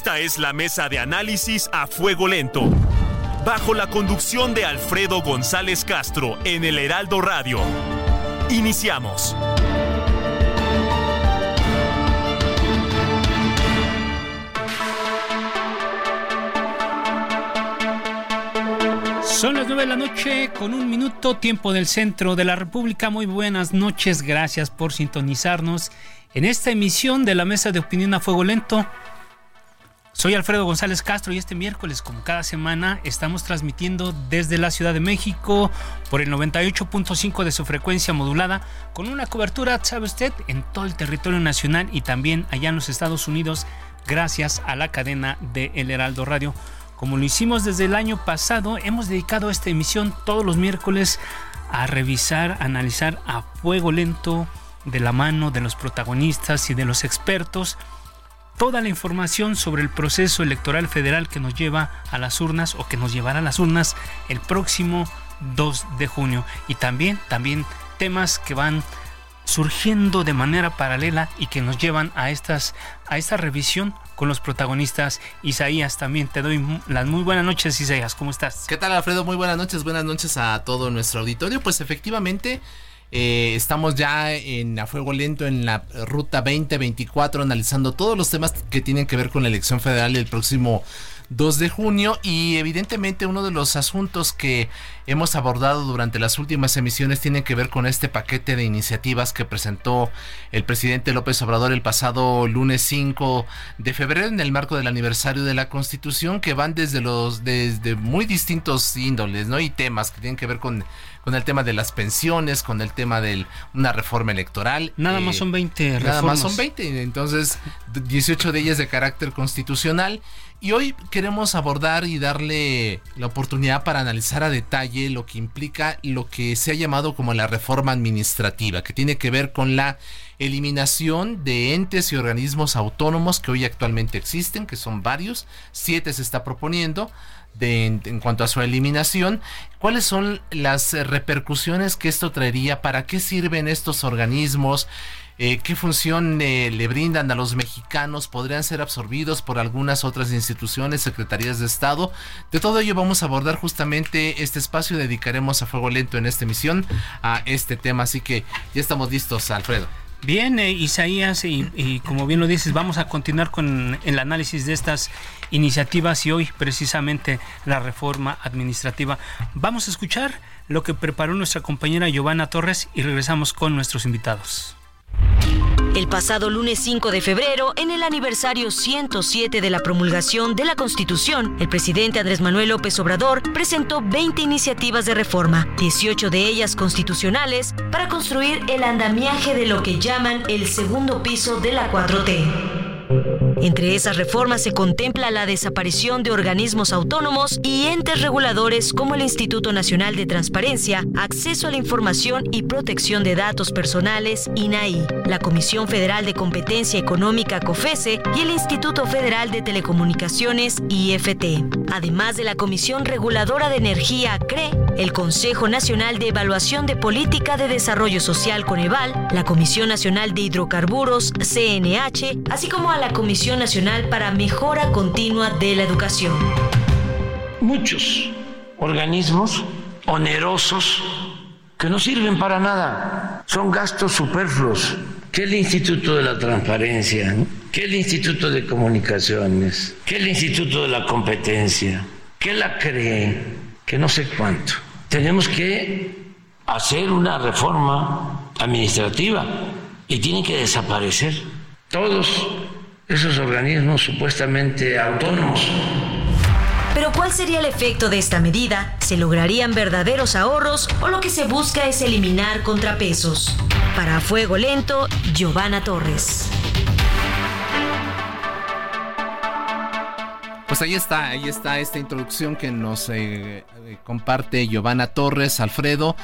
Esta es la mesa de análisis a fuego lento. Bajo la conducción de Alfredo González Castro en el Heraldo Radio. Iniciamos. Son las 9 de la noche con un minuto tiempo del centro de la República. Muy buenas noches, gracias por sintonizarnos en esta emisión de la Mesa de Opinión a Fuego Lento. Soy Alfredo González Castro y este miércoles, como cada semana, estamos transmitiendo desde la Ciudad de México por el 98.5 de su frecuencia modulada, con una cobertura, sabe usted, en todo el territorio nacional y también allá en los Estados Unidos, gracias a la cadena de El Heraldo Radio. Como lo hicimos desde el año pasado, hemos dedicado esta emisión todos los miércoles a revisar, analizar a fuego lento de la mano de los protagonistas y de los expertos toda la información sobre el proceso electoral federal que nos lleva a las urnas o que nos llevará a las urnas el próximo 2 de junio y también también temas que van surgiendo de manera paralela y que nos llevan a estas a esta revisión con los protagonistas. Isaías, también te doy las muy buenas noches, Isaías, ¿cómo estás? ¿Qué tal, Alfredo? Muy buenas noches, buenas noches a todo nuestro auditorio. Pues efectivamente, eh, estamos ya en a fuego lento en la ruta 2024, analizando todos los temas que tienen que ver con la elección federal del próximo 2 de junio y evidentemente uno de los asuntos que hemos abordado durante las últimas emisiones tiene que ver con este paquete de iniciativas que presentó el presidente López Obrador el pasado lunes 5 de febrero en el marco del aniversario de la Constitución que van desde los desde muy distintos índoles, ¿no? y temas que tienen que ver con con el tema de las pensiones, con el tema de una reforma electoral. Nada más son 20 reformas. Nada más son 20, entonces 18 de ellas de carácter constitucional. Y hoy queremos abordar y darle la oportunidad para analizar a detalle lo que implica lo que se ha llamado como la reforma administrativa, que tiene que ver con la eliminación de entes y organismos autónomos que hoy actualmente existen, que son varios, siete se está proponiendo, en, cuanto a su eliminación, ¿cuáles son las repercusiones que esto traería? ¿Para qué sirven estos organismos? Eh, ¿Qué función eh, le brindan a los mexicanos? ¿Podrían ser absorbidos por algunas otras instituciones, secretarías de Estado? De todo ello vamos a abordar justamente este espacio. Dedicaremos a fuego lento en esta emisión a este tema. Así que ya estamos listos, Alfredo. Bien, Isaías, y, y, como bien lo dices, vamos a continuar con el análisis de estas iniciativas y hoy precisamente la reforma administrativa. Vamos a escuchar lo que preparó nuestra compañera Giovanna Torres y regresamos con nuestros invitados. El pasado lunes 5 de febrero, en el aniversario 107 de la promulgación de la Constitución, el presidente Andrés Manuel López Obrador presentó 20 iniciativas de reforma, 18 de ellas constitucionales, para construir el andamiaje de lo que llaman el segundo piso de la 4T. Entre esas reformas se contempla la desaparición de organismos autónomos y entes reguladores como el Instituto Nacional de Transparencia, Acceso a la Información y Protección de Datos Personales, INAI, la Comisión Federal de Competencia Económica, COFESE, y el Instituto Federal de Telecomunicaciones, IFT, además de la Comisión Reguladora de Energía, CRE, el Consejo Nacional de Evaluación de Política de Desarrollo Social, CONEVAL, la Comisión Nacional de Hidrocarburos, CNH, así como a la Comisión Nacional para Mejora Continua de la Educación. Muchos organismos onerosos que no sirven para nada, son gastos superfluos. ¿Qué el Instituto de la Transparencia? ¿Qué el Instituto de Comunicaciones? ¿Qué el Instituto de la Competencia? ¿Qué la cree? Que no sé cuánto. Tenemos que hacer una reforma administrativa y tienen que desaparecer todos esos organismos supuestamente autónomos. Pero ¿cuál sería el efecto de esta medida? ¿Se lograrían verdaderos ahorros o lo que se busca es eliminar contrapesos? Para Fuego Lento, Giovanna Torres. Pues ahí está, ahí está esta introducción que nos eh, eh, comparte Giovanna Torres, Alfredo,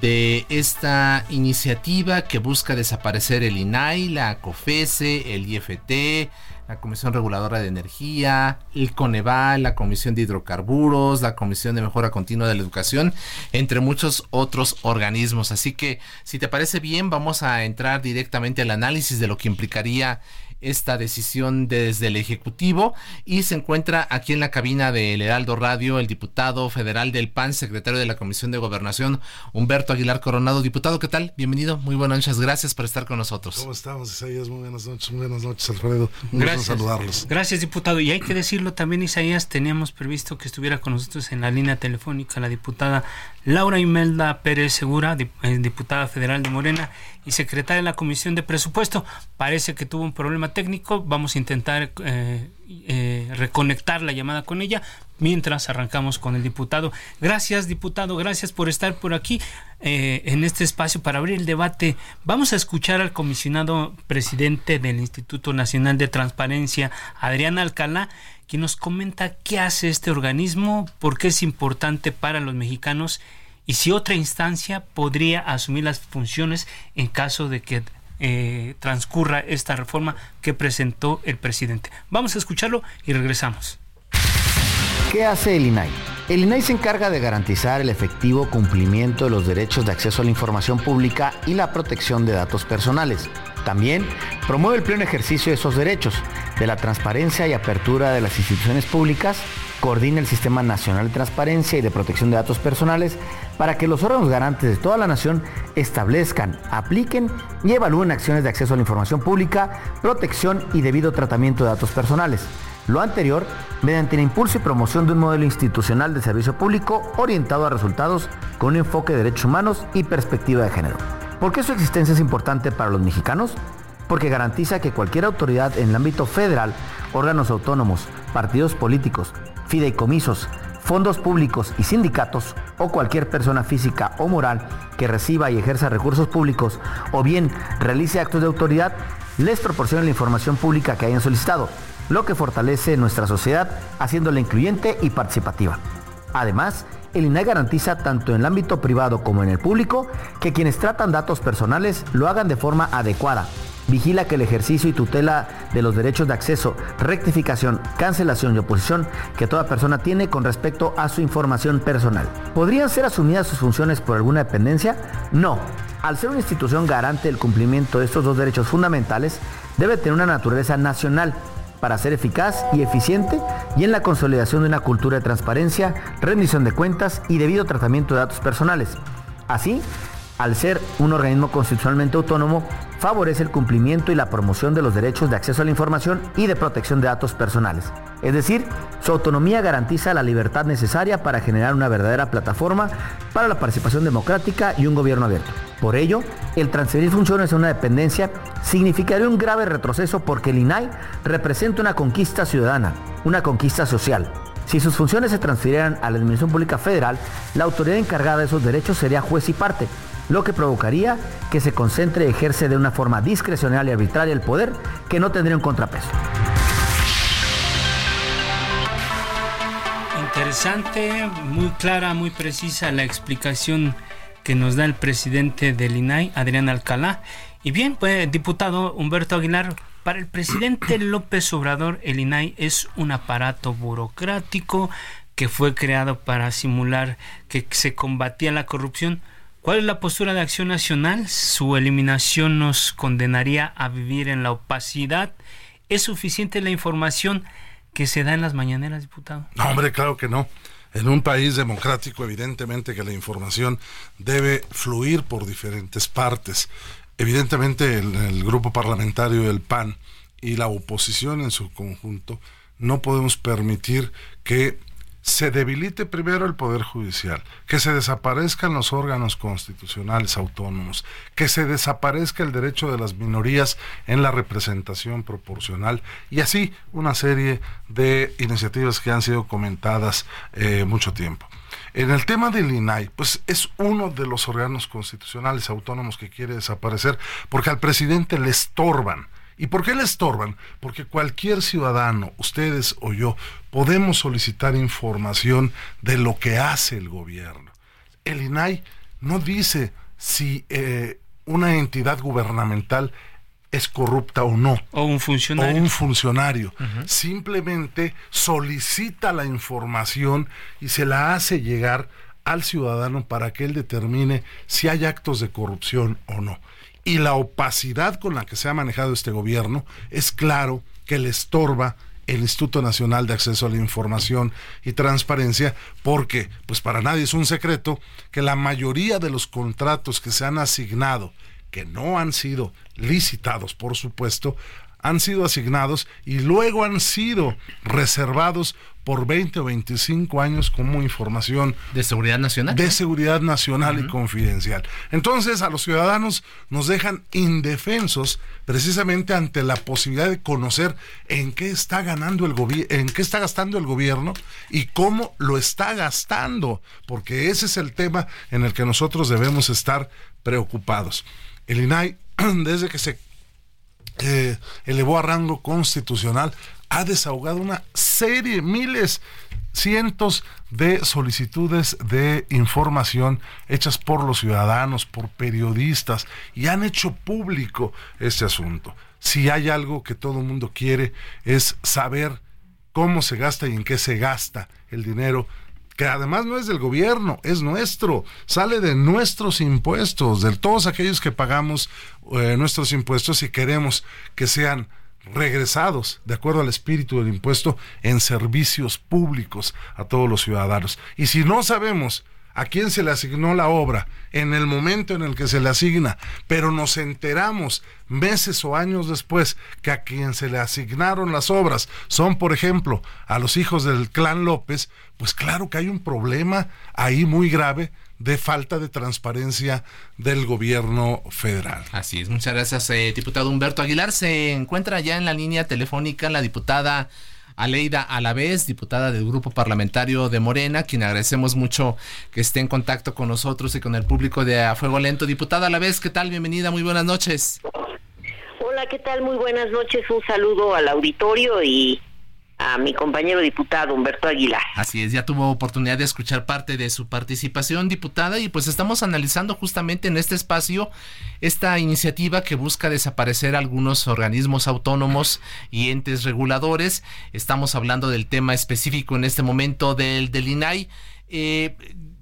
de esta iniciativa que busca desaparecer el INAI, la COFESE, el IFT, la Comisión Reguladora de Energía, el Coneval, la Comisión de Hidrocarburos, la Comisión de Mejora Continua de la Educación, entre muchos otros organismos. Así que, si te parece bien, vamos a entrar directamente al análisis de lo que implicaría esta decisión desde el Ejecutivo y se encuentra aquí en la cabina del Heraldo Radio el diputado federal del PAN, secretario de la Comisión de Gobernación, Humberto Aguilar Coronado. Diputado, ¿qué tal? Bienvenido, muy buenas noches, gracias por estar con nosotros. ¿Cómo estamos, Isaías? Muy buenas noches, muy buenas noches, Alfredo. Un gracias. saludarlos. Gracias, diputado. Y hay que decirlo también, Isaías, teníamos previsto que estuviera con nosotros en la línea telefónica la diputada Laura Imelda Pérez Segura, eh, diputada federal de Morena y secretaria de la Comisión de Presupuesto. Parece que tuvo un problema técnico. Vamos a intentar eh, eh, reconectar la llamada con ella mientras arrancamos con el diputado. Gracias, diputado. Gracias por estar por aquí en este espacio para abrir el debate. Vamos a escuchar al comisionado presidente del Instituto Nacional de Transparencia, Adrián Alcalá quien nos comenta qué hace este organismo, por qué es importante para los mexicanos y si otra instancia podría asumir las funciones en caso de que eh, transcurra esta reforma que presentó el presidente. Vamos a escucharlo y regresamos. ¿Qué hace el INAI? El INAI se encarga de garantizar el efectivo cumplimiento de los derechos de acceso a la información pública y la protección de datos personales. También promueve el pleno ejercicio de esos derechos, de la transparencia y apertura de las instituciones públicas, coordina el Sistema Nacional de Transparencia y de Protección de Datos Personales para que los órganos garantes de toda la nación establezcan, apliquen y evalúen acciones de acceso a la información pública, protección y debido tratamiento de datos personales. Lo anterior mediante el impulso y promoción de un modelo institucional de servicio público orientado a resultados con un enfoque de derechos humanos y perspectiva de género. ¿Por qué su existencia es importante para los mexicanos? Porque garantiza que cualquier autoridad en el ámbito federal, órganos autónomos, partidos políticos, fideicomisos, fondos públicos y sindicatos o cualquier persona física o moral que reciba y ejerza recursos públicos o bien realice actos de autoridad, les proporcione la información pública que hayan solicitado, lo que fortalece nuestra sociedad haciéndola incluyente y participativa. Además, el INAI garantiza tanto en el ámbito privado como en el público que quienes tratan datos personales lo hagan de forma adecuada. Vigila que el ejercicio y tutela de los derechos de acceso, rectificación, cancelación y oposición que toda persona tiene con respecto a su información personal. ¿Podrían ser asumidas sus funciones por alguna dependencia? No. Al ser una institución garante del cumplimiento de estos dos derechos fundamentales, debe tener una naturaleza nacional para ser eficaz y eficiente y en la consolidación de una cultura de transparencia, rendición de cuentas y debido tratamiento de datos personales. Así, al ser un organismo constitucionalmente autónomo, favorece el cumplimiento y la promoción de los derechos de acceso a la información y de protección de datos personales. Es decir, su autonomía garantiza la libertad necesaria para generar una verdadera plataforma para la participación democrática y un gobierno abierto. Por ello, el transferir funciones a una dependencia significaría un grave retroceso porque el INAI representa una conquista ciudadana, una conquista social. Si sus funciones se transfirieran a la Administración Pública Federal, la autoridad encargada de esos derechos sería juez y parte, lo que provocaría que se concentre y ejerce de una forma discrecional y arbitraria el poder que no tendría un contrapeso. Interesante, muy clara, muy precisa la explicación que nos da el presidente del INAI, Adrián Alcalá. Y bien, pues, diputado Humberto Aguilar, para el presidente López Obrador, el INAI es un aparato burocrático que fue creado para simular que se combatía la corrupción. ¿Cuál es la postura de Acción Nacional? Su eliminación nos condenaría a vivir en la opacidad. ¿Es suficiente la información que se da en las mañaneras, diputado? No, hombre, claro que no. En un país democrático, evidentemente que la información debe fluir por diferentes partes. Evidentemente el, el, grupo parlamentario del PAN y la oposición en su conjunto no podemos permitir que se debilite primero el Poder Judicial, que se desaparezcan los órganos constitucionales autónomos, que se desaparezca el derecho de las minorías en la representación proporcional y así una serie de iniciativas que han sido comentadas eh, mucho tiempo. En el tema del INAI, pues es uno de los órganos constitucionales autónomos que quiere desaparecer porque al presidente le estorban. ¿Y por qué le estorban? Porque cualquier ciudadano, ustedes o yo, podemos solicitar información de lo que hace el gobierno. El INAI no dice si eh, una entidad gubernamental es corrupta o no. O un funcionario. O un funcionario. Simplemente solicita la información y se la hace llegar al ciudadano para que él determine si hay actos de corrupción o no. Y la opacidad con la que se ha manejado este gobierno es claro que le estorba el Instituto Nacional de Acceso a la Información y Transparencia, porque, pues para nadie es un secreto, que la mayoría de los contratos que se han asignado que no han sido licitados, por supuesto, han sido asignados y luego han sido reservados por 20 o 25 años como información de seguridad nacional. De seguridad nacional y confidencial. Entonces a los ciudadanos nos dejan indefensos precisamente ante la posibilidad de conocer en qué está ganando el gobierno, en qué está gastando el gobierno y cómo lo está gastando, porque ese es el tema en el que nosotros debemos estar preocupados. El INAI, desde que se eh, elevó a rango constitucional, ha desahogado una serie, miles, cientos de solicitudes de información hechas por los ciudadanos, por periodistas, y han hecho público este asunto. Si hay algo que todo el mundo quiere es saber cómo se gasta y en qué se gasta el dinero que además no es del gobierno, es nuestro, sale de nuestros impuestos, de todos aquellos que pagamos eh, nuestros impuestos y queremos que sean regresados, de acuerdo al espíritu del impuesto, en servicios públicos a todos los ciudadanos. Y si no sabemos a quién se le asignó la obra en el momento en el que se le asigna, pero nos enteramos meses o años después que a quien se le asignaron las obras son, por ejemplo, a los hijos del clan López, pues claro que hay un problema ahí muy grave de falta de transparencia del gobierno federal. Así es, muchas gracias, eh, diputado Humberto Aguilar. Se encuentra ya en la línea telefónica la diputada Aleida Alavés, diputada del Grupo Parlamentario de Morena, quien agradecemos mucho que esté en contacto con nosotros y con el público de A Fuego Lento. Diputada Alavés, ¿qué tal? Bienvenida, muy buenas noches. Hola, ¿qué tal? Muy buenas noches. Un saludo al auditorio y a mi compañero diputado Humberto Aguilar. Así es, ya tuvo oportunidad de escuchar parte de su participación, diputada, y pues estamos analizando justamente en este espacio esta iniciativa que busca desaparecer algunos organismos autónomos y entes reguladores. Estamos hablando del tema específico en este momento del, del INAI, eh,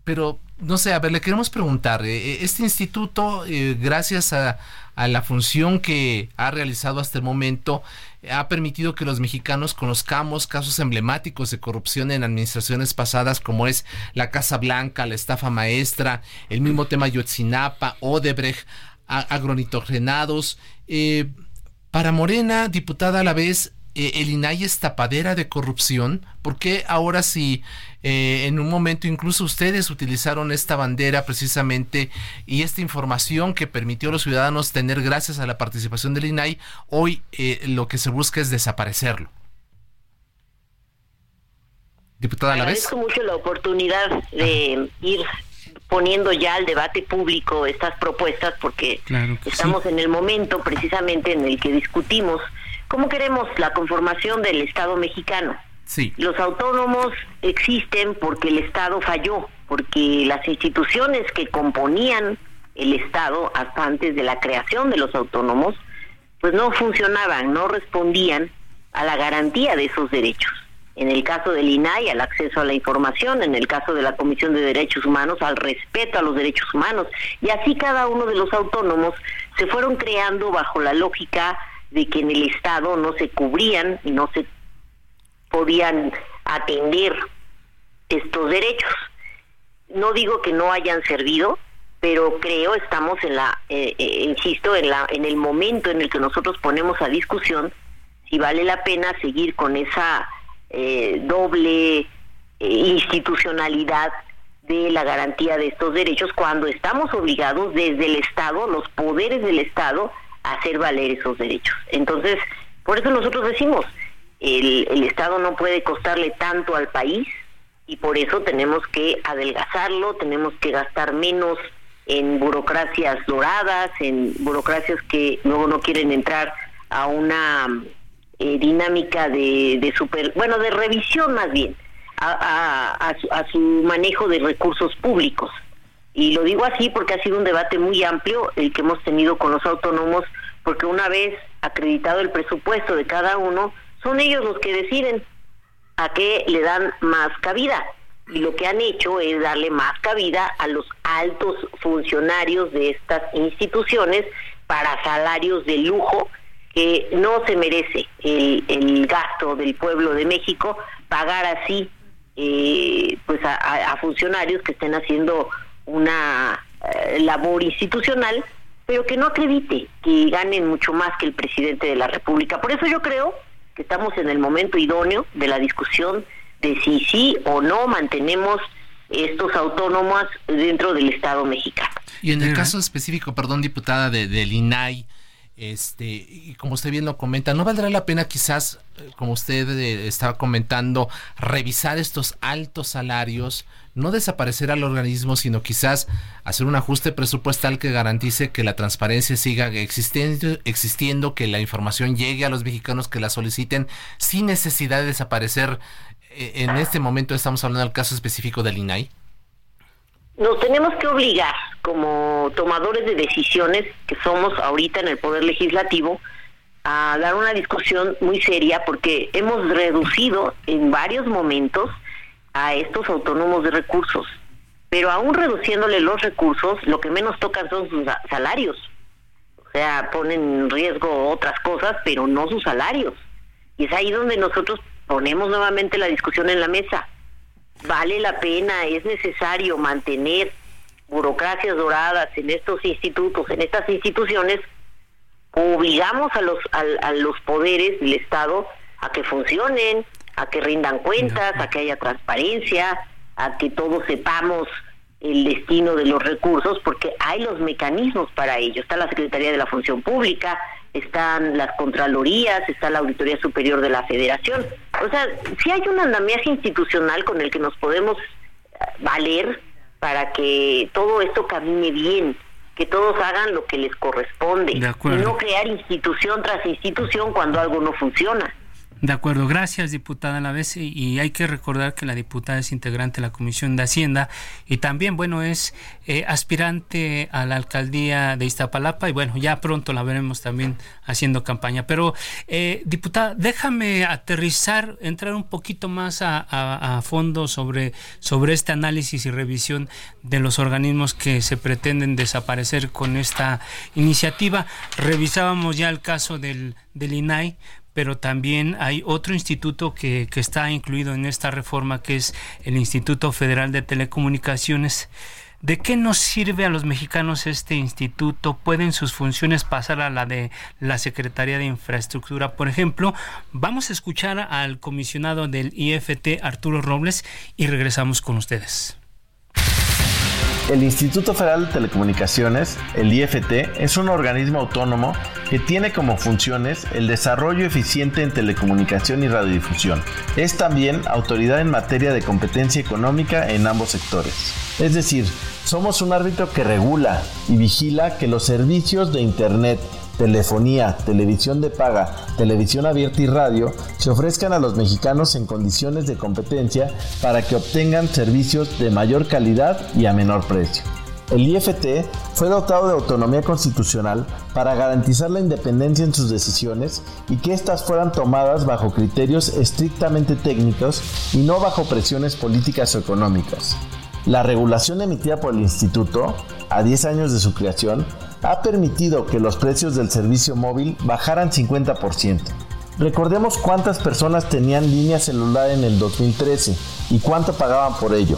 pero no sé, a ver, le queremos preguntar, eh, este instituto, eh, gracias a, a la función que ha realizado hasta el momento, ha permitido que los mexicanos conozcamos casos emblemáticos de corrupción en administraciones pasadas como es la Casa Blanca, la estafa maestra, el mismo tema Yotzinapa, Odebrecht, agronitrogenados. Eh, para Morena, diputada a la vez, eh, el INAI es tapadera de corrupción? ¿Por qué ahora sí, eh, en un momento incluso ustedes utilizaron esta bandera precisamente y esta información que permitió a los ciudadanos tener gracias a la participación del INAI, hoy eh, lo que se busca es desaparecerlo? Diputada, ¿la vez? Agradezco mucho la oportunidad de ir poniendo ya al debate público estas propuestas porque estamos en el momento precisamente en el que discutimos ¿Cómo queremos la conformación del Estado mexicano? Sí. Los autónomos existen porque el Estado falló, porque las instituciones que componían el Estado hasta antes de la creación de los autónomos, pues no funcionaban, no respondían a la garantía de esos derechos. En el caso del INAI, al acceso a la información, en el caso de la Comisión de Derechos Humanos, al respeto a los derechos humanos. Y así cada uno de los autónomos se fueron creando bajo la lógica de que en el Estado no se cubrían y no se podían atender estos derechos. No digo que no hayan servido, pero creo estamos en la, eh, eh, insisto, en la, en el momento en el que nosotros ponemos a discusión si vale la pena seguir con esa eh, doble institucionalidad de la garantía de estos derechos cuando estamos obligados desde el Estado, los poderes del Estado, hacer valer esos derechos. Entonces, por eso nosotros decimos, el, el Estado no puede costarle tanto al país y por eso tenemos que adelgazarlo, tenemos que gastar menos en burocracias doradas, en burocracias que luego no quieren entrar a una eh, dinámica de, de super, bueno, de revisión más bien, a, a, su, manejo de recursos públicos. Y lo digo así porque ha sido un debate muy amplio el que hemos tenido con los autónomos, porque una vez acreditado el presupuesto de cada uno, son ellos los que deciden a qué le dan más cabida. Y lo que han hecho es darle más cabida a los altos funcionarios de estas instituciones para salarios de lujo que no se merece el, gasto del pueblo de México pagar así eh, pues a, funcionarios que estén haciendo una eh, labor institucional pero que no acredite que ganen mucho más que el presidente de la República. Por eso yo creo que estamos en el momento idóneo de la discusión de si sí o no mantenemos estos autónomos dentro del Estado mexicano. Y en el caso específico, perdón, diputada, de, del INAI, este, y como usted bien lo comenta, ¿no valdrá la pena quizás, eh, como usted eh, estaba comentando, revisar estos altos salarios, no desaparecer al organismo, sino quizás hacer un ajuste presupuestal que garantice que la transparencia siga existiendo, que la información llegue a los mexicanos que la soliciten sin necesidad de desaparecer eh, en este momento estamos hablando del caso específico del INAI? Nos tenemos que obligar como tomadores de decisiones que somos ahorita en el Poder Legislativo a dar una discusión muy seria porque hemos reducido en varios momentos a estos autónomos de recursos. Pero aún reduciéndole los recursos, lo que menos tocan son sus salarios. O sea, ponen en riesgo otras cosas, pero no sus salarios. Y es ahí donde nosotros ponemos nuevamente la discusión en la mesa. Vale la pena, es necesario mantener burocracias doradas en estos institutos, en estas instituciones, obligamos a los, a, los poderes del Estado a que funcionen, a que rindan cuentas, a que haya transparencia, a que todos sepamos el destino de los recursos, porque hay los mecanismos para ello. Está la Secretaría de la Función Pública, están las Contralorías, está la Auditoría Superior de la Federación. O sea, si hay un andamiaje institucional con el que nos podemos eh, valer para que todo esto camine bien, que todos hagan lo que les corresponde, y no crear institución tras institución cuando algo no funciona. De acuerdo, gracias diputada a la vez y hay que recordar que la diputada es integrante de la Comisión de Hacienda y también, bueno, es eh, aspirante a la alcaldía de Iztapalapa y bueno, ya pronto la veremos también haciendo campaña. Pero, eh, diputada, déjame aterrizar, entrar un poquito más a, a, fondo sobre, sobre este análisis y revisión de los organismos que se pretenden desaparecer con esta iniciativa. Revisábamos ya el caso del, del INAI, pero también hay otro instituto que, que, está incluido en esta reforma, que es el Instituto Federal de Telecomunicaciones. ¿De qué nos sirve a los mexicanos este instituto? ¿Pueden sus funciones pasar a la de la Secretaría de Infraestructura? Por ejemplo, vamos a escuchar al comisionado del IFT, Arturo Robles, y regresamos con ustedes. El Instituto Federal de Telecomunicaciones, el IFT, es un organismo autónomo que tiene como funciones el desarrollo eficiente en telecomunicación y radiodifusión. Es también autoridad en materia de competencia económica en ambos sectores. Es decir, somos un árbitro que regula y vigila que los servicios de Internet telefonía, televisión de paga, televisión abierta y radio se ofrezcan a los mexicanos en condiciones de competencia para que obtengan servicios de mayor calidad y a menor precio. El IFT fue dotado de autonomía constitucional para garantizar la independencia en sus decisiones y que éstas fueran tomadas bajo criterios estrictamente técnicos y no bajo presiones políticas o económicas. La regulación emitida por el Instituto, a 10 años de su creación, ha permitido que los precios del servicio móvil bajaran 50%. Recordemos cuántas personas tenían línea celular en el 2013 y cuánto pagaban por ello.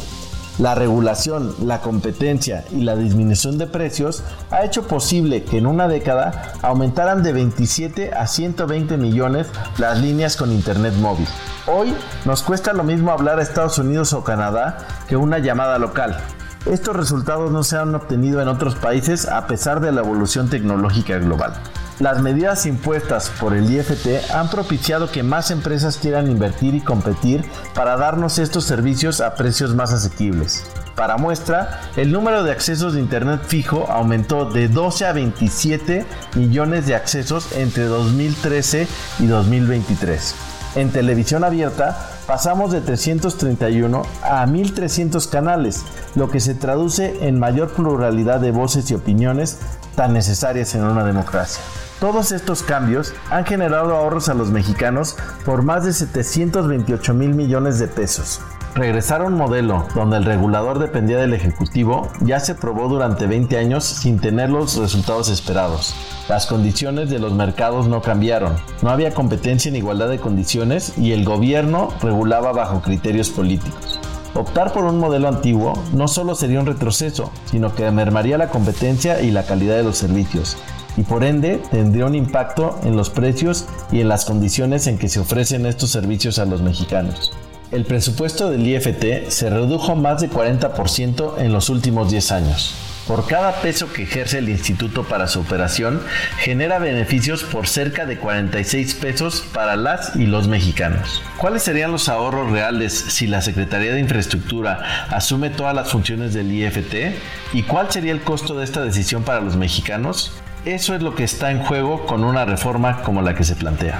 La regulación, la competencia y la disminución de precios ha hecho posible que en una década aumentaran de 27 a 120 millones las líneas con internet móvil. Hoy nos cuesta lo mismo hablar a Estados Unidos o Canadá que una llamada local. Estos resultados no se han obtenido en otros países a pesar de la evolución tecnológica global. Las medidas impuestas por el IFT han propiciado que más empresas quieran invertir y competir para darnos estos servicios a precios más asequibles. Para muestra, el número de accesos de Internet fijo aumentó de 12 a 27 millones de accesos entre 2013 y 2023. En televisión abierta pasamos de 331 a 1300 canales, lo que se traduce en mayor pluralidad de voces y opiniones tan necesarias en una democracia. Todos estos cambios han generado ahorros a los mexicanos por más de 728 mil millones de pesos. Regresar a un modelo donde el regulador dependía del Ejecutivo ya se probó durante 20 años sin tener los resultados esperados. Las condiciones de los mercados no cambiaron, no había competencia en igualdad de condiciones y el gobierno regulaba bajo criterios políticos. Optar por un modelo antiguo no solo sería un retroceso, sino que mermaría la competencia y la calidad de los servicios, y por ende tendría un impacto en los precios y en las condiciones en que se ofrecen estos servicios a los mexicanos. El presupuesto del IFT se redujo más de 40% en los últimos 10 años. Por cada peso que ejerce el instituto para su operación, genera beneficios por cerca de 46 pesos para las y los mexicanos. ¿Cuáles serían los ahorros reales si la Secretaría de Infraestructura asume todas las funciones del IFT? ¿Y cuál sería el costo de esta decisión para los mexicanos? Eso es lo que está en juego con una reforma como la que se plantea.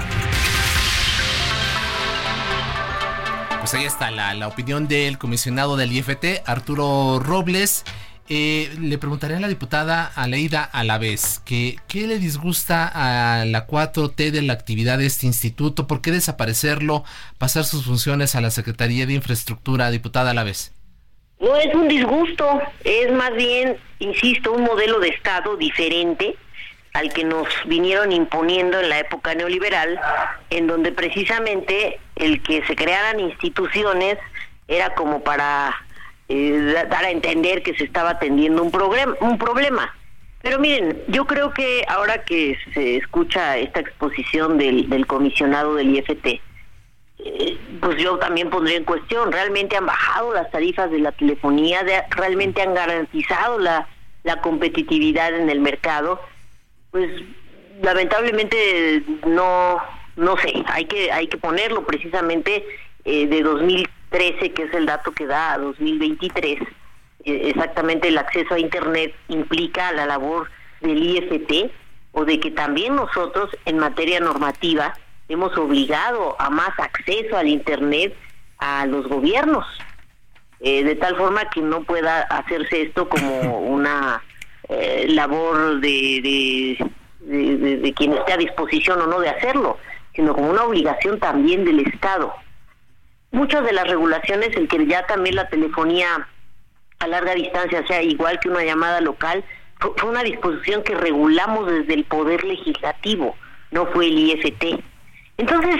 Pues ahí está la, opinión del comisionado del IFT, Arturo Robles. Eh, le preguntaré a la diputada Aleida vez que qué le disgusta a la 4T de la actividad de este instituto, por qué desaparecerlo, pasar sus funciones a la Secretaría de Infraestructura, diputada vez No es un disgusto, es más bien, insisto, un modelo de Estado diferente al que nos vinieron imponiendo en la época neoliberal, en donde precisamente el que se crearan instituciones era como para eh, dar a entender que se estaba atendiendo un, un problema. Pero miren, yo creo que ahora que se escucha esta exposición del, del comisionado del IFT, eh, pues yo también pondría en cuestión, ¿realmente han bajado las tarifas de la telefonía? ¿Realmente han garantizado la, competitividad en el mercado? pues lamentablemente no no sé hay que hay que ponerlo precisamente eh, de 2013 que es el dato que da a 2023 eh, exactamente el acceso a internet implica la labor del IFT o de que también nosotros en materia normativa hemos obligado a más acceso al internet a los gobiernos eh, de tal forma que no pueda hacerse esto como una eh, labor de, de, quien esté a disposición o no de hacerlo, sino como una obligación también del Estado. Muchas de las regulaciones, el que ya también la telefonía a larga distancia sea igual que una llamada local, fue una disposición que regulamos desde el Poder Legislativo, no fue el IFT. Entonces,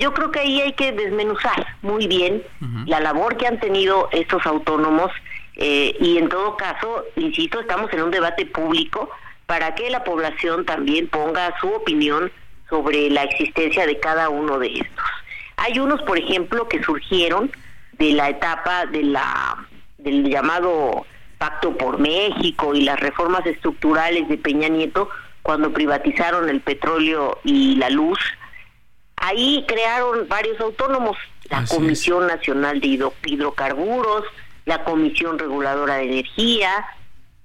yo creo que ahí hay que desmenuzar muy bien la labor que han tenido estos autónomos eh, y en todo caso, insisto, estamos en un debate público para que la población también ponga su opinión sobre la existencia de cada uno de estos. Hay unos, por ejemplo, que surgieron de la etapa de la del llamado Pacto por México y las reformas estructurales de Peña Nieto cuando privatizaron el petróleo y la luz. Ahí crearon varios autónomos, la Comisión Nacional de Hidrocarburos, la Comisión Reguladora de Energía,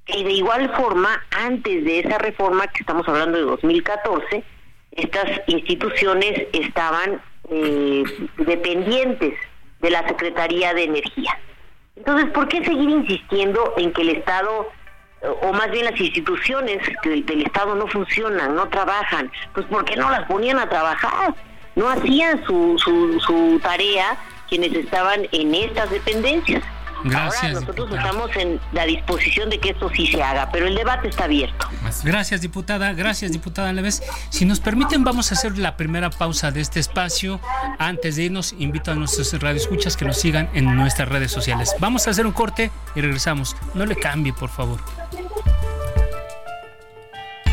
y de igual forma, antes de esa reforma, que estamos hablando de 2014, estas instituciones estaban eh, dependientes de la Secretaría de Energía. Entonces, ¿por qué seguir insistiendo en que el Estado, o más bien las instituciones del Estado no funcionan, no trabajan? Pues porque no las ponían a trabajar, no hacían su, su, su tarea quienes estaban en estas dependencias. Gracias. Ahora nosotros estamos en la disposición de que esto sí se haga, pero el debate está abierto. Gracias, diputada. Gracias, diputada Leves. Si nos permiten, vamos a hacer la primera pausa de este espacio. Antes de irnos, invito a nuestros radioescuchas que nos sigan en nuestras redes sociales. Vamos a hacer un corte y regresamos. No le cambie, por favor.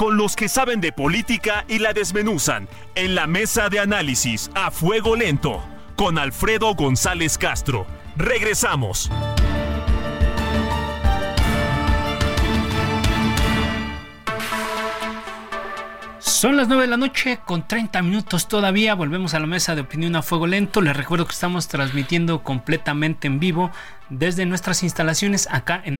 con los que saben de política y la desmenuzan en la mesa de análisis a fuego lento con Alfredo González Castro. Regresamos. Son las 9 de la noche con 30 minutos todavía. Volvemos a la mesa de opinión a fuego lento. Les recuerdo que estamos transmitiendo completamente en vivo desde nuestras instalaciones acá en.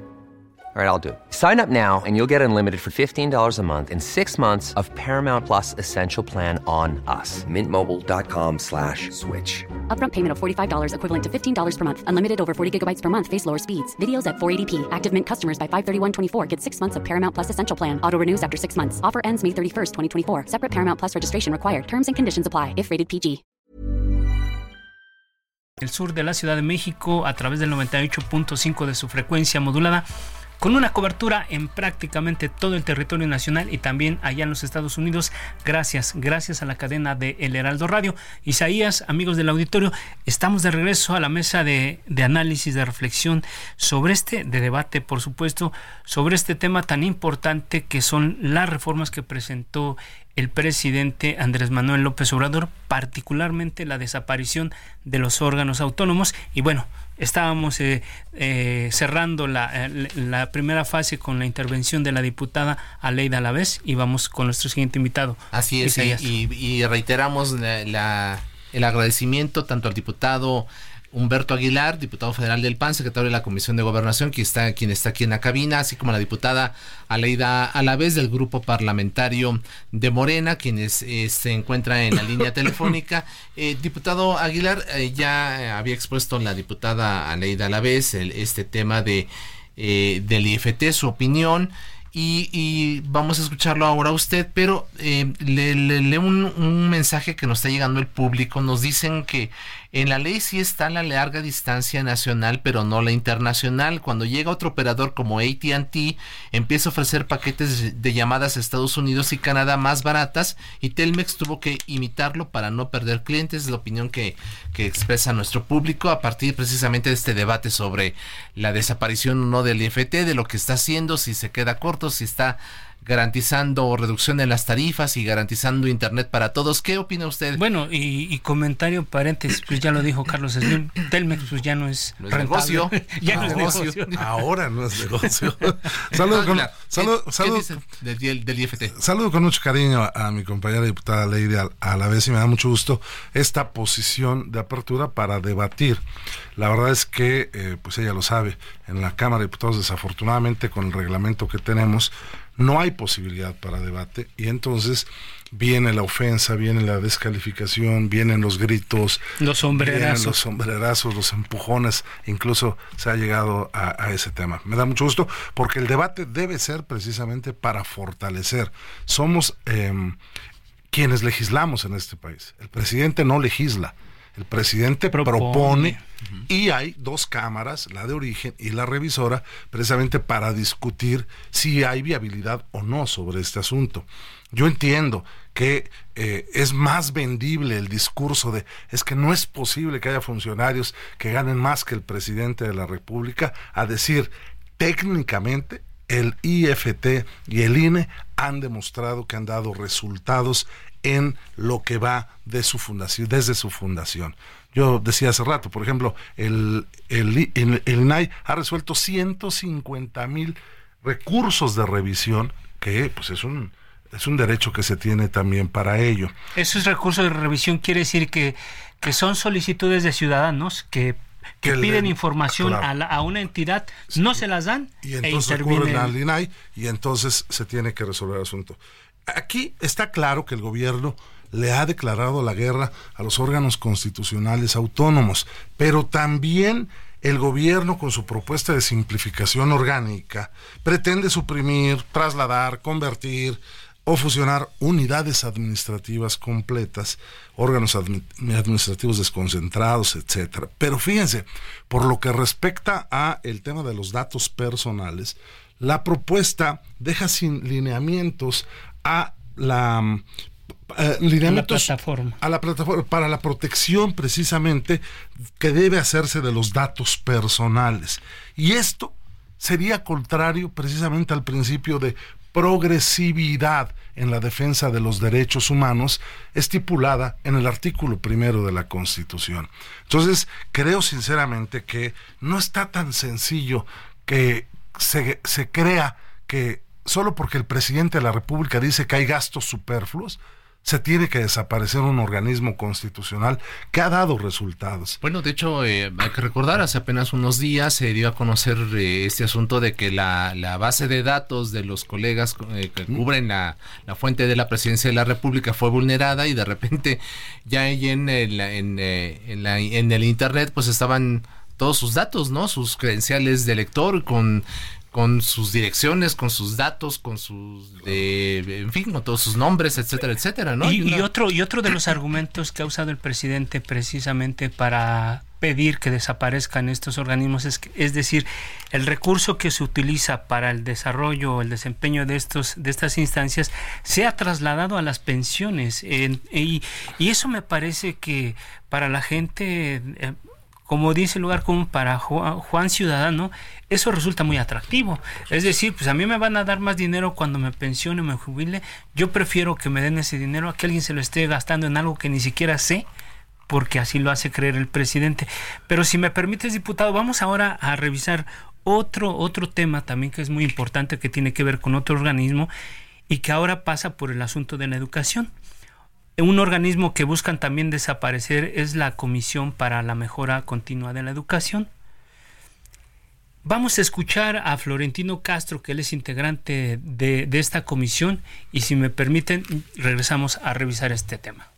All right, I'll do it. Sign up now and you'll get unlimited for $15 a month and six months of Paramount Plus Essential Plan on us. Mintmobile.com slash switch. Upfront payment of $45 equivalent to $15 per month. Unlimited over 40 gigabytes per month. Face lower speeds. Videos at 480p. Active Mint customers by 531.24 get six months of Paramount Plus Essential Plan. Auto renews after six months. Offer ends May 31st, 2024. Separate Paramount Plus registration required. Terms and conditions apply if rated PG. El sur de la Ciudad de México a través del 98.5 de su frecuencia modulada con una cobertura en prácticamente todo el territorio nacional y también allá en los Estados Unidos, gracias, gracias a la cadena de El Heraldo Radio. Isaías, amigos del auditorio, estamos de regreso a la mesa de, de análisis, de reflexión sobre este, de debate, por supuesto, sobre este tema tan importante que son las reformas que presentó el presidente Andrés Manuel López Obrador, particularmente la desaparición de los órganos autónomos. Y bueno, estábamos eh, eh, cerrando la, la, primera fase con la intervención de la diputada Aleida Alavés y vamos con nuestro siguiente invitado. Así es, y, y, reiteramos la, el agradecimiento tanto al diputado Humberto Aguilar, diputado federal del PAN, secretario de la Comisión de Gobernación, quien está, quien está aquí en la cabina, así como la diputada Aleida Alavés del Grupo Parlamentario de Morena, quien eh, se encuentra en la línea telefónica. Eh, diputado Aguilar, eh, ya había expuesto la diputada Aleida Alavés el, este tema de del IFT, su opinión. Y, vamos a escucharlo ahora a usted, pero le, leo un, un, mensaje que nos está llegando el público. Nos dicen que en la ley sí está la larga distancia nacional, pero no la internacional. Cuando llega otro operador como ATT, empieza a ofrecer paquetes de llamadas a Estados Unidos y Canadá más baratas y Telmex tuvo que imitarlo para no perder clientes. Es la opinión que, que expresa nuestro público a partir precisamente de este debate sobre la desaparición o no del IFT, de lo que está haciendo, si se queda corto, si está garantizando reducción en las tarifas y garantizando internet para todos. ¿Qué opina usted? Bueno, y, comentario paréntesis, pues ya lo dijo Carlos Slim, Telmex pues ya no es, negocio. ya no, es negocio. Ahora no es negocio. saludo con, del, IFT? Saludo con mucho cariño a, mi compañera diputada Lady a, la vez y me da mucho gusto esta posición de apertura para debatir. La verdad es que, eh, pues ella lo sabe, en la Cámara de Diputados desafortunadamente con el reglamento que tenemos, no hay posibilidad para debate y entonces viene la ofensa, viene la descalificación, vienen los gritos, los sombrerazos, los sombrerazos, los empujones, incluso se ha llegado a, ese tema. Me da mucho gusto porque el debate debe ser precisamente para fortalecer. Somos em, quienes legislamos en este país. El presidente no legisla. El presidente propone, y hay dos cámaras, la de origen y la revisora, precisamente para discutir si hay viabilidad o no sobre este asunto. Yo entiendo que eh, es más vendible el discurso de es que no es posible que haya funcionarios que ganen más que el presidente de la República a decir técnicamente el IFT y el INE han demostrado que han dado resultados en lo que va de su fundación, desde su fundación. Yo decía hace rato, por ejemplo, el, el, el, INAI ha resuelto 150 mil recursos de revisión, que pues es un, es un derecho que se tiene también para ello. Esos recursos de revisión quiere decir que, que son solicitudes de ciudadanos que que, piden información a, a, una entidad, no se las dan y e entonces recurren al INAI y entonces se tiene que resolver el asunto. Aquí está claro que el gobierno le ha declarado la guerra a los órganos constitucionales autónomos, pero también el gobierno con su propuesta de simplificación orgánica pretende suprimir, trasladar, convertir o fusionar unidades administrativas completas, órganos administrativos desconcentrados, etcétera. Pero fíjense, por lo que respecta a el tema de los datos personales, la propuesta deja sin lineamientos a la eh, lineamientos a la plataforma para la protección precisamente que debe hacerse de los datos personales. Y esto sería contrario precisamente al principio de progresividad en la defensa de los derechos humanos estipulada en el artículo primero de la Constitución. Entonces, creo sinceramente que no está tan sencillo que se, se crea que solo porque el presidente de la República dice que hay gastos superfluos, se tiene que desaparecer un organismo constitucional que ha dado resultados. Bueno, de hecho, eh, hay que recordar, hace apenas unos días se dio a conocer eh, este asunto de que la, base de datos de los colegas eh, que cubren la, fuente de la presidencia de la República fue vulnerada y de repente ya en, en, en el Internet pues estaban todos sus datos, ¿no? Sus credenciales de lector con con sus direcciones, con sus datos, con sus, en fin, con todos sus nombres, etcétera, etcétera, ¿no? Y, otro y otro de los argumentos que ha usado el presidente precisamente para pedir que desaparezcan estos organismos es, es decir, el recurso que se utiliza para el desarrollo o el desempeño de estos de estas instancias se ha trasladado a las pensiones y, y, eso me parece que para la gente eh, como dice el lugar común para Juan Ciudadano, eso resulta muy atractivo. Es decir, pues a mí me van a dar más dinero cuando me pensione o me jubile. Yo prefiero que me den ese dinero a que alguien se lo esté gastando en algo que ni siquiera sé porque así lo hace creer el presidente. Pero si me permites, diputado, vamos ahora a revisar otro, otro tema también que es muy importante, que tiene que ver con otro organismo y que ahora pasa por el asunto de la educación. Un organismo que buscan también desaparecer es la Comisión para la Mejora Continua de la Educación. Vamos a escuchar a Florentino Castro, que él es integrante de, de esta comisión, y si me permiten, regresamos a revisar este tema.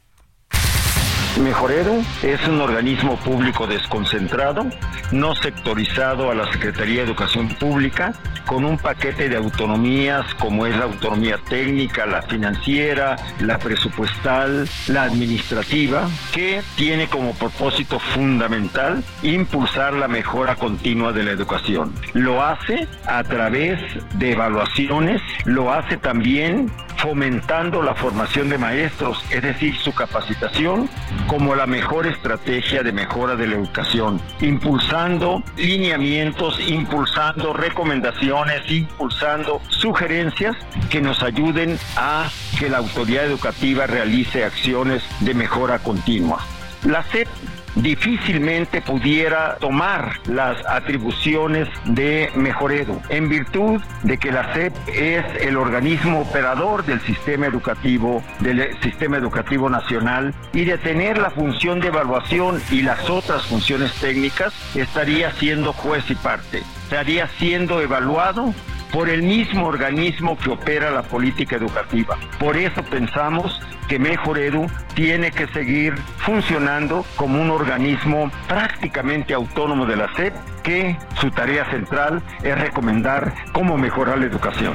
Mejorero es un organismo público desconcentrado, no sectorizado a la Secretaría de Educación Pública, con un paquete de autonomías como es la autonomía técnica, la financiera, la presupuestal, la administrativa, que tiene como propósito fundamental impulsar la mejora continua de la educación. Lo hace a través de evaluaciones, lo hace también fomentando la formación de maestros, es decir, su capacitación como la mejor estrategia de mejora de la educación, impulsando lineamientos, impulsando recomendaciones, impulsando sugerencias que nos ayuden a que la autoridad educativa realice acciones de mejora continua. La CEP difícilmente pudiera tomar las atribuciones de Mejoredo, en virtud de que la SEP es el organismo operador del sistema educativo, del sistema educativo nacional, y de tener la función de evaluación y las otras funciones técnicas, estaría siendo juez y parte. Estaría siendo evaluado por el mismo organismo que opera la política educativa. Por eso pensamos que Mejor Edu tiene que seguir funcionando como un organismo prácticamente autónomo de la SEP, que su tarea central es recomendar cómo mejorar la educación.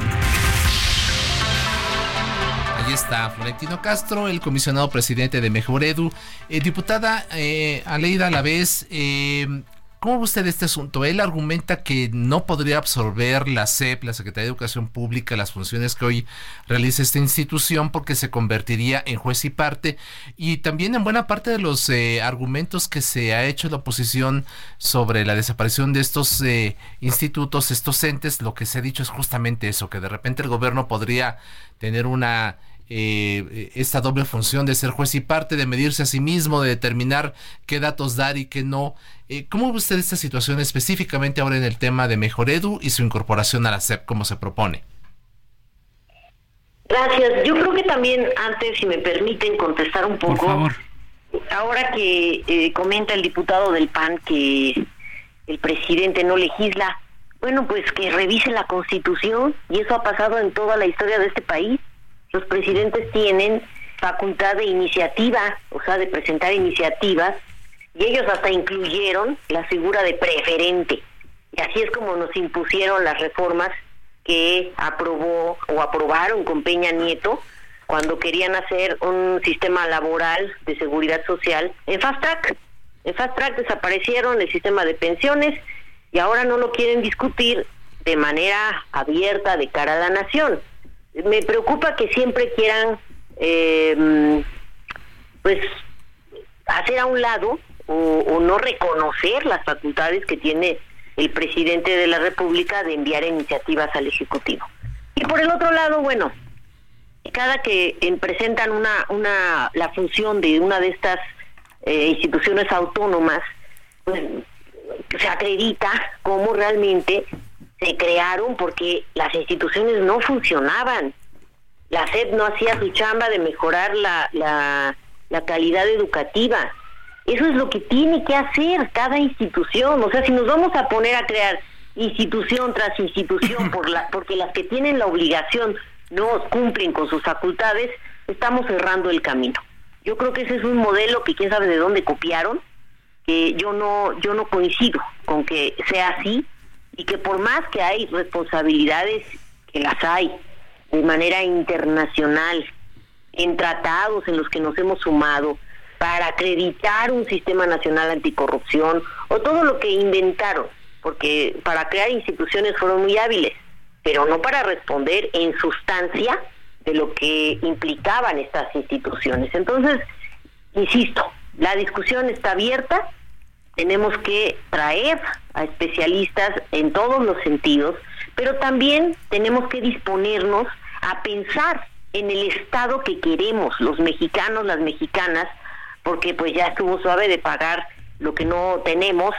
Ahí está Florentino Castro, el comisionado presidente de Mejor Edu. Eh, diputada eh, Aleida a la vez, eh, ¿Cómo ve usted este asunto? Él argumenta que no podría absorber la SEP, la Secretaría de Educación Pública, las funciones que hoy realiza esta institución porque se convertiría en juez y parte. Y también en buena parte de los eh, argumentos que se ha hecho la oposición sobre la desaparición de estos eh, institutos, estos entes, lo que se ha dicho es justamente eso, que de repente el gobierno podría tener una eh, esta doble función de ser juez y parte, de medirse a sí mismo, de determinar qué datos dar y qué no. Eh, ¿Cómo ve usted esta situación específicamente ahora en el tema de Mejor Edu y su incorporación a la SEP, como se propone? Gracias. Yo creo que también antes, si me permiten contestar un poco, Por favor. ahora que eh, comenta el diputado del PAN que el presidente no legisla, bueno, pues que revise la constitución y eso ha pasado en toda la historia de este país los presidentes tienen facultad de iniciativa, o sea, de presentar iniciativas, y ellos hasta incluyeron la figura de preferente. Y así es como nos impusieron las reformas que aprobó o aprobaron con Peña Nieto cuando querían hacer un sistema laboral de seguridad social en Fast Track. En Fast Track desaparecieron el sistema de pensiones y ahora no lo quieren discutir de manera abierta de cara a la nación me preocupa que siempre quieran em, pues hacer a un lado o, no reconocer las facultades que tiene el presidente de la República de enviar iniciativas al Ejecutivo. Y por el otro lado, bueno, cada que presentan una, una, la función de una de estas eh, instituciones autónomas, pues se acredita cómo realmente se crearon porque las instituciones no funcionaban. La SED no hacía su chamba de mejorar la, la, calidad educativa. Eso es lo que tiene que hacer cada institución. O sea, si nos vamos a poner a crear institución tras institución por la, porque las que tienen la obligación no cumplen con sus facultades, estamos cerrando el camino. Yo creo que ese es un modelo que quién sabe de dónde copiaron, que yo no yo no coincido con que sea así y que por más que hay responsabilidades que las hay de manera internacional en tratados en los que nos hemos sumado para acreditar un sistema nacional anticorrupción o todo lo que inventaron, porque para crear instituciones fueron muy hábiles, pero no para responder en sustancia de lo que implicaban estas instituciones. Entonces, insisto, la discusión está abierta, tenemos que traer a especialistas en todos los sentidos, pero también tenemos que disponernos a pensar en el Estado que queremos, los mexicanos, las mexicanas, porque pues ya estuvo suave de pagar lo que no tenemos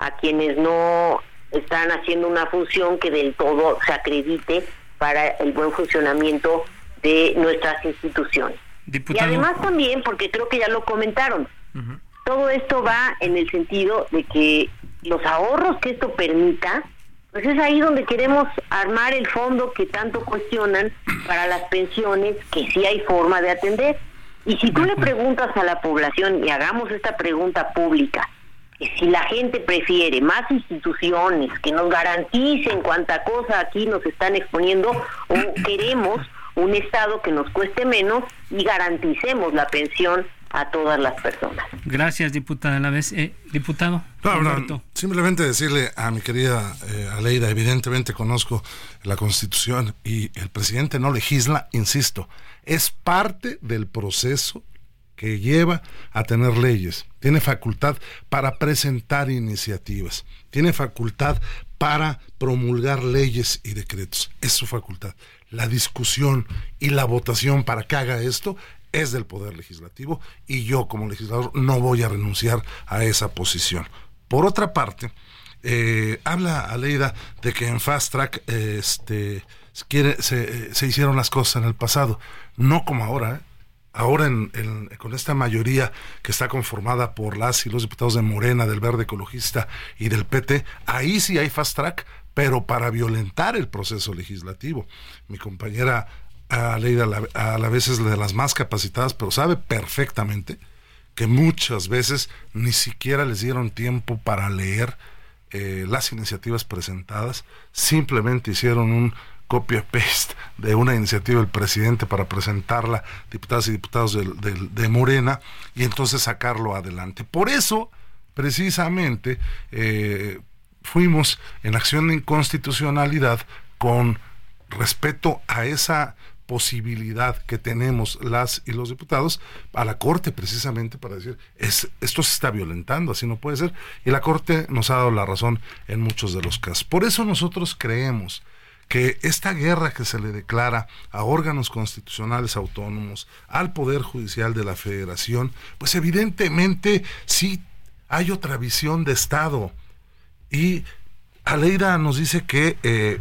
a quienes no están haciendo una función que del todo se acredite para el buen funcionamiento de nuestras instituciones. Y además también, porque creo que ya lo comentaron, todo esto va en el sentido de que los ahorros que esto permita, pues es ahí donde queremos armar el fondo que tanto cuestionan para las pensiones, que sí hay forma de atender. Y si tú le preguntas a la población, y hagamos esta pregunta pública, que si la gente prefiere más instituciones que nos garanticen cuánta cosa aquí nos están exponiendo, o queremos un Estado que nos cueste menos y garanticemos la pensión a todas las personas. Gracias, diputada. La vez, eh, diputado. simplemente decirle a mi querida eh, Aleida, evidentemente conozco la Constitución y el presidente no legisla, insisto, es parte del proceso que lleva a tener leyes. Tiene facultad para presentar iniciativas. Tiene facultad para promulgar leyes y decretos. Es su facultad la discusión y la votación para que haga esto es del Poder Legislativo y yo como legislador no voy a renunciar a esa posición. Por otra parte, eh, habla Aleida de que en Fast Track este, se, hicieron las cosas en el pasado, no como ahora. ¿eh? Ahora con esta mayoría que está conformada por las y los diputados de Morena, del Verde Ecologista y del PT, ahí sí hay fast track pero para violentar el proceso legislativo. Mi compañera Aleida a la vez es de las más capacitadas, pero sabe perfectamente que muchas veces ni siquiera les dieron tiempo para leer eh, las iniciativas presentadas, simplemente hicieron un copia-paste de una iniciativa del presidente para presentarla, diputadas y diputados de, Morena, y entonces sacarlo adelante. Por eso, precisamente, eh, fuimos en acción de inconstitucionalidad con respeto a esa posibilidad que tenemos las y los diputados a la Corte precisamente para decir es, esto se está violentando, así no puede ser. Y la Corte nos ha dado la razón en muchos de los casos. Por eso nosotros creemos que esta guerra que se le declara a órganos constitucionales autónomos, al Poder Judicial de la Federación, pues evidentemente sí hay otra visión de Estado y Aleida nos dice que eh,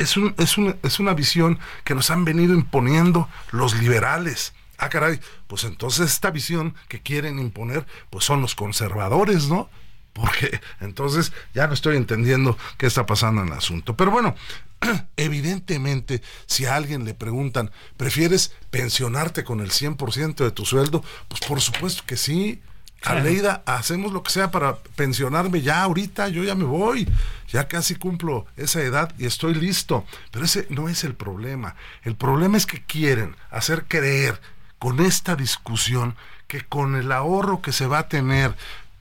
es, un, es, es una visión que nos han venido imponiendo los liberales. Ah, caray, pues entonces esta visión que quieren imponer, pues son los conservadores, ¿no? Porque entonces ya no estoy entendiendo qué está pasando en el asunto. Pero bueno, evidentemente, si a alguien le preguntan, ¿prefieres pensionarte con el 100% de tu sueldo? Pues por supuesto que sí. Aleida, hacemos lo que sea para pensionarme ya ahorita, yo ya me voy, ya casi cumplo esa edad y estoy listo. Pero ese no es el problema. El problema es que quieren hacer creer con esta discusión que con el ahorro que se va a tener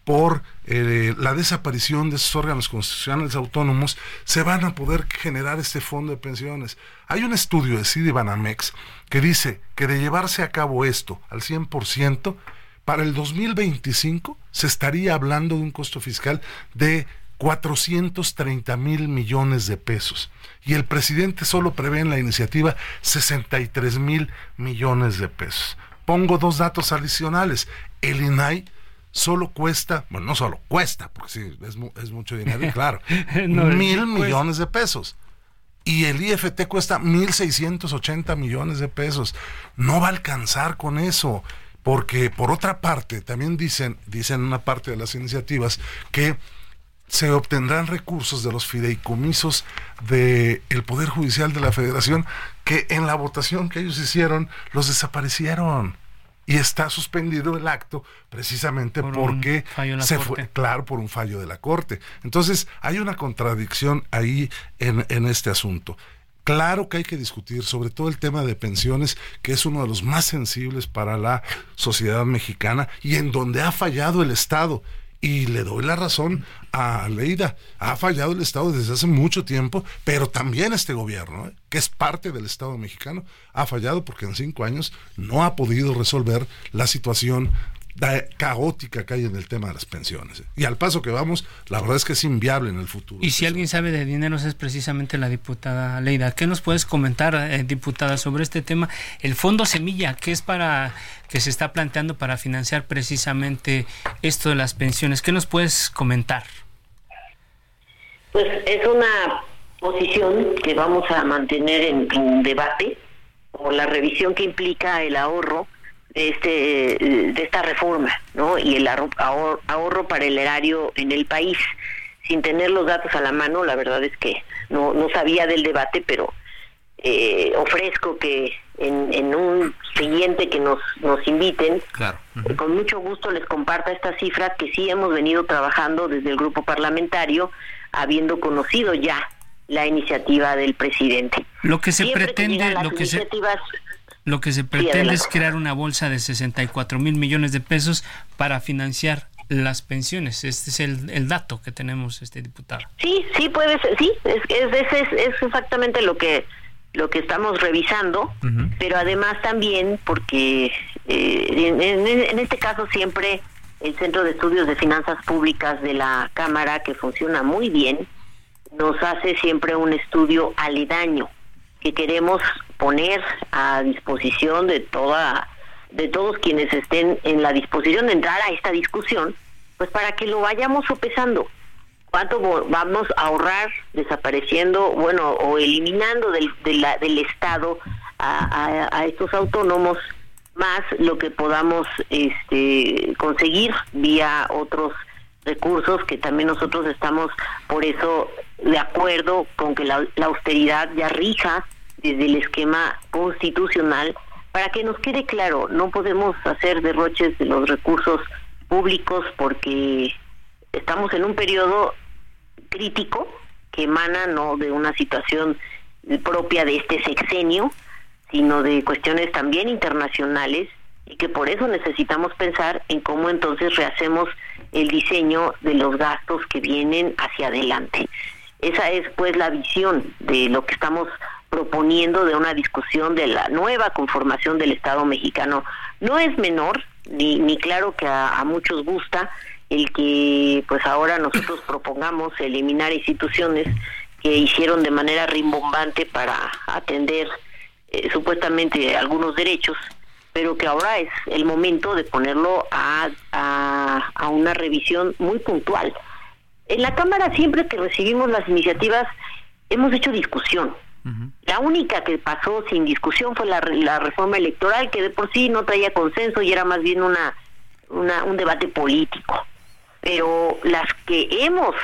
por eh, la desaparición de esos órganos constitucionales autónomos, se van a poder generar este fondo de pensiones. Hay un estudio de Cidi Banamex que dice que de llevarse a cabo esto al 100%, para el 2025 se estaría hablando de un costo fiscal de 430 mil millones de pesos. Y el presidente solo prevé en la iniciativa 63 mil millones de pesos. Pongo dos datos adicionales. El INAI solo cuesta, bueno, no solo cuesta, porque sí, es, mucho dinero, claro, mil millones de pesos. Y el IFT cuesta mil seiscientos ochenta millones de pesos. No va a alcanzar con eso, porque por otra parte, también dicen, dicen una parte de las iniciativas que se obtendrán recursos de los fideicomisos del el Poder Judicial de la Federación que en la votación que ellos hicieron los desaparecieron y está suspendido el acto precisamente porque se fue, claro, por un fallo de la Corte. Entonces, hay una contradicción ahí en, en este asunto. Claro que hay que discutir sobre todo el tema de pensiones, que es uno de los más sensibles para la sociedad mexicana y en donde ha fallado el Estado. Y le doy la razón a Leida. Ha fallado el Estado desde hace mucho tiempo, pero también este gobierno, ¿eh? que es parte del Estado mexicano, ha fallado porque en cinco años no ha podido resolver la situación caótica que hay en el tema de las pensiones. ¿eh? Y al paso que vamos, la verdad es que es inviable en el futuro. Y si alguien sabe de dineros es precisamente la diputada Leida. ¿Qué nos puedes comentar, eh, diputada, sobre este tema? El Fondo Semilla, que es para que se está planteando para financiar precisamente esto de las pensiones. ¿Qué nos puedes comentar? Pues es una posición que vamos a mantener en, en debate por la revisión que implica el ahorro de, este, de esta reforma ¿no? y el ahorro, ahorro para el erario en el país. Sin tener los datos a la mano, la verdad es que no, no sabía del debate, pero eh, ofrezco que en, en, un siguiente que nos, nos inviten, con mucho gusto les comparta estas cifras que sí hemos venido trabajando desde el grupo parlamentario, habiendo conocido ya la iniciativa del presidente. Lo que se pretende, lo que se, lo que se pretende es crear una bolsa de 64 mil millones de pesos para financiar las pensiones. Este es el, dato que tenemos, este diputado. Sí, sí puede ser, sí, es, es, es, exactamente lo que lo que estamos revisando, pero además también porque eh, en, este caso siempre el Centro de Estudios de Finanzas Públicas de la Cámara, que funciona muy bien, nos hace siempre un estudio aledaño que queremos poner a disposición de toda de todos quienes estén en la disposición de entrar a esta discusión, pues para que lo vayamos sopesando. ¿Cuánto vamos a ahorrar desapareciendo, bueno, o eliminando del, del Estado a, a, estos autónomos, más lo que podamos este, conseguir vía otros recursos que también nosotros estamos por eso de acuerdo con que la, austeridad ya rija desde el esquema constitucional para que nos quede claro, no podemos hacer derroches de los recursos públicos porque estamos en un periodo crítico que emana no de una situación propia de este sexenio, sino de cuestiones también internacionales y que por eso necesitamos pensar en cómo entonces rehacemos el diseño de los gastos que vienen hacia adelante. Esa es pues la visión de lo que estamos proponiendo de una discusión de la nueva conformación del Estado mexicano. No es menor, ni, ni claro que a, muchos gusta el que pues ahora nosotros propongamos eliminar instituciones que hicieron de manera rimbombante para atender eh, supuestamente algunos derechos, pero que ahora es el momento de ponerlo a, a, a una revisión muy puntual en la Cámara siempre que recibimos las iniciativas hemos hecho discusión. La única que pasó sin discusión fue la, reforma electoral, que de por sí no traía consenso y era más bien una, un debate político. Pero las que hemos,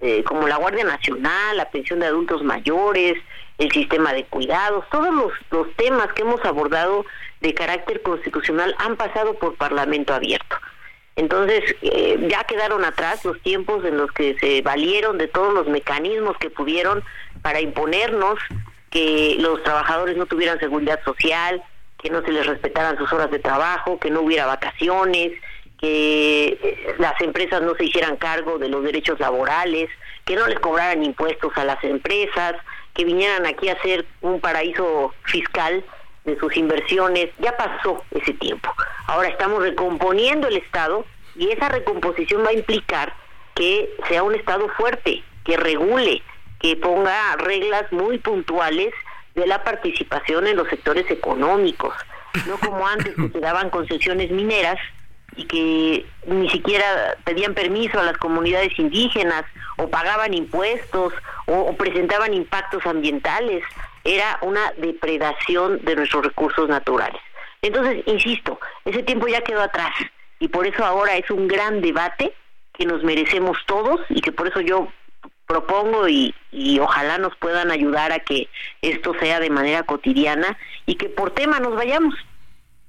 eh, como la Guardia Nacional, la pensión de adultos mayores, el sistema de cuidados, todos los, los temas que hemos abordado de carácter constitucional han pasado por Parlamento abierto. Entonces, eh, ya quedaron atrás los tiempos en los que se valieron de todos los mecanismos que pudieron para imponernos que los trabajadores no tuvieran seguridad social, que no se les respetaran sus horas de trabajo, que no hubiera vacaciones, que eh, las empresas no se hicieran cargo de los derechos laborales, que no les cobraran impuestos a las empresas, que vinieran aquí a hacer un paraíso fiscal de sus inversiones. Ya pasó ese tiempo. Ahora estamos recomponiendo el Estado y esa recomposición va a implicar que sea un Estado fuerte, que regule, que ponga reglas muy puntuales de la participación en los sectores económicos, no como antes que se daban concesiones mineras y que ni siquiera pedían permiso a las comunidades indígenas o pagaban impuestos o, presentaban impactos ambientales. Era una depredación de nuestros recursos naturales. Entonces, insisto, ese tiempo ya quedó atrás y por eso ahora es un gran debate que nos merecemos todos y que por eso yo propongo y, y, ojalá nos puedan ayudar a que esto sea de manera cotidiana y que por tema nos vayamos.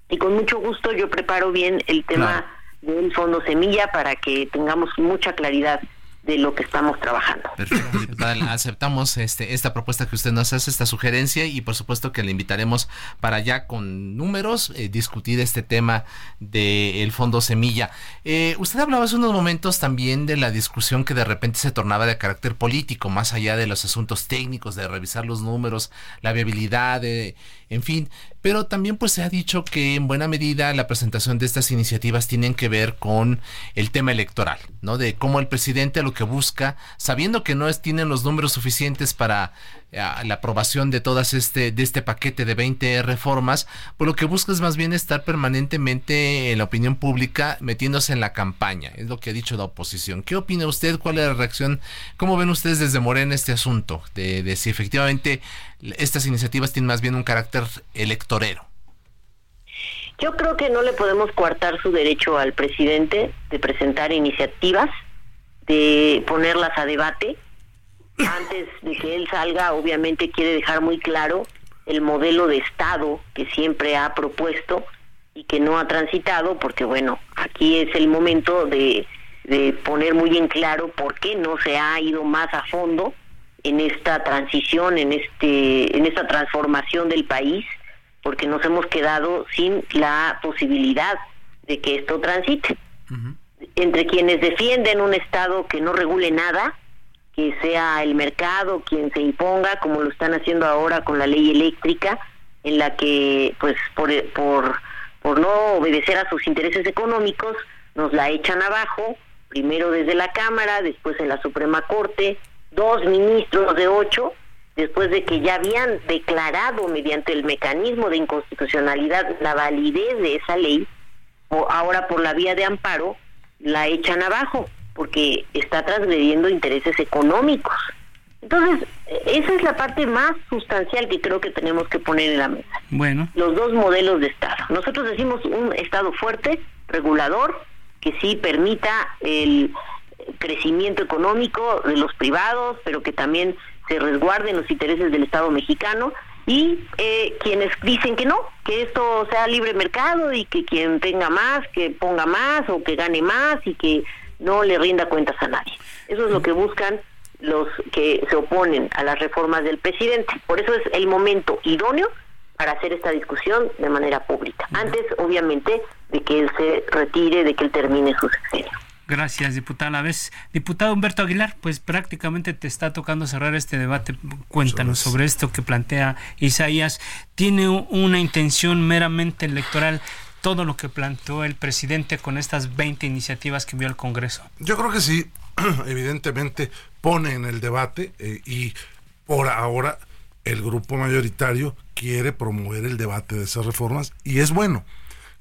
Y con mucho gusto yo preparo bien el tema del fondo semilla para que tengamos mucha claridad de lo que estamos trabajando. Perfecto, Aceptamos este, esta propuesta que usted nos hace, esta sugerencia, y por supuesto que le invitaremos para ya con números eh, discutir este tema del Fondo Semilla. Eh, usted hablaba hace unos momentos también de la discusión que de repente se tornaba de carácter político, más allá de los asuntos técnicos, de revisar los números, la viabilidad, de, en fin. Pero también pues se ha dicho que en buena medida la presentación de estas iniciativas tienen que ver con el tema electoral, ¿no? De cómo el presidente lo que busca, sabiendo que no es, tienen los números suficientes para eh, la aprobación de todas este, de este paquete de 20 reformas, pues lo que busca es más bien estar permanentemente en la opinión pública metiéndose en la campaña, es lo que ha dicho la oposición. ¿Qué opina usted? ¿Cuál es la reacción? ¿Cómo ven ustedes desde Morena este asunto? De, de si efectivamente estas iniciativas tienen más bien un carácter electorero. Yo creo que no le podemos coartar su derecho al presidente de presentar iniciativas, de ponerlas a debate. Antes de que él salga, obviamente quiere dejar muy claro el modelo de Estado que siempre ha propuesto y que no ha transitado, porque bueno, aquí es el momento de, de poner muy en claro por qué no se ha ido más a fondo en esta transición, en este, en esta transformación del país, porque nos hemos quedado sin la posibilidad de que esto transite. Entre quienes defienden un Estado que no regule nada, que sea el mercado quien se imponga, como lo están haciendo ahora con la ley eléctrica, en la que, pues, por, por, por no obedecer a sus intereses económicos, nos la echan abajo, primero desde la Cámara, después en la Suprema Corte, dos ministros de ocho, después de que ya habían declarado mediante el mecanismo de inconstitucionalidad la validez de esa ley, o ahora por la vía de amparo la echan abajo, porque está transgrediendo intereses económicos. Entonces, esa es la parte más sustancial que creo que tenemos que poner en la mesa. Bueno. Los dos modelos de Estado. Nosotros decimos un Estado fuerte, regulador, que sí permita el crecimiento económico de los privados, pero que también se resguarden los intereses del Estado mexicano y eh, quienes dicen que no, que esto sea libre mercado y que quien tenga más, que ponga más o que gane más y que no le rinda cuentas a nadie. Eso es lo que buscan los que se oponen a las reformas del presidente. Por eso es el momento idóneo para hacer esta discusión de manera pública. Antes, obviamente, de que él se retire, de que él termine su sexenio. Gracias, diputada. A la vez, diputado Humberto Aguilar, pues prácticamente te está tocando cerrar este debate. Cuéntanos sobre esto que plantea Isaías. ¿Tiene una intención meramente electoral todo lo que planteó el presidente con estas 20 iniciativas que envió al Congreso? Yo creo que sí, evidentemente pone en el debate eh, y por ahora el grupo mayoritario quiere promover el debate de esas reformas y es bueno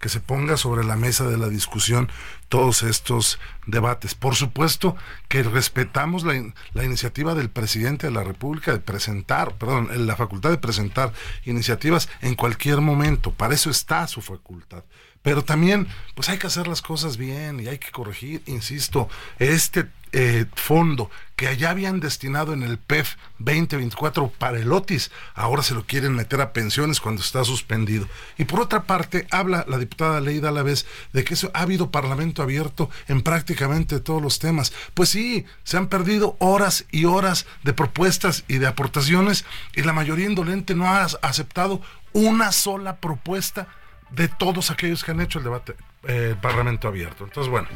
que se ponga sobre la mesa de la discusión todos estos debates. Por supuesto que respetamos la, iniciativa del presidente de la República de presentar, perdón, la facultad de presentar iniciativas en cualquier momento. Para eso está su facultad. Pero también, pues hay que hacer las cosas bien y hay que corregir, insisto, este eh, fondo que allá habían destinado en el PEF 2024 para el OTIS, ahora se lo quieren meter a pensiones cuando está suspendido. Y por otra parte, habla la diputada Leida a la vez de que eso, ha habido parlamento abierto en prácticamente todos los temas. Pues sí, se han perdido horas y horas de propuestas y de aportaciones y la mayoría indolente no ha aceptado una sola propuesta de todos aquellos que han hecho el debate el Parlamento abierto. Entonces, bueno.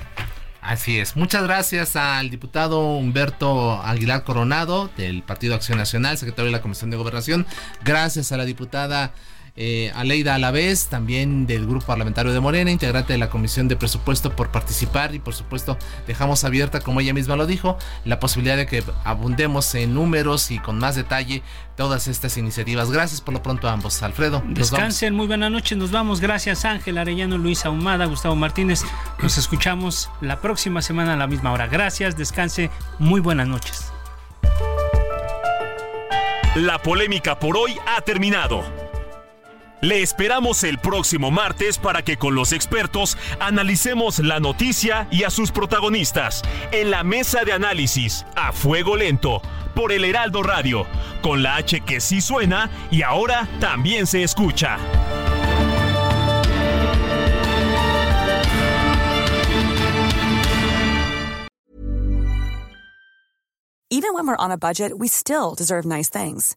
Así es. Muchas gracias al diputado Humberto Aguilar Coronado del Partido Acción Nacional, secretario de la Comisión de Gobernación. Gracias a la diputada eh, Aleida Alavés, también del Grupo Parlamentario de Morena, integrante de la Comisión de Presupuesto, por participar y por supuesto dejamos abierta, como ella misma lo dijo, la posibilidad de que abundemos en números y con más detalle todas estas iniciativas. Gracias por lo pronto a ambos. Alfredo. Descansen, muy buena noche, nos vamos. Gracias Ángel Arellano, Luis Ahumada, Gustavo Martínez. Nos escuchamos la próxima semana a la misma hora. Gracias, descanse, muy buenas noches. La polémica por hoy ha terminado. Le esperamos el próximo martes para que con los expertos analicemos la noticia y a sus protagonistas en la mesa de análisis a fuego lento por el Heraldo Radio, con la H que sí suena y ahora también se escucha. Even when we're on a budget, we still deserve nice things.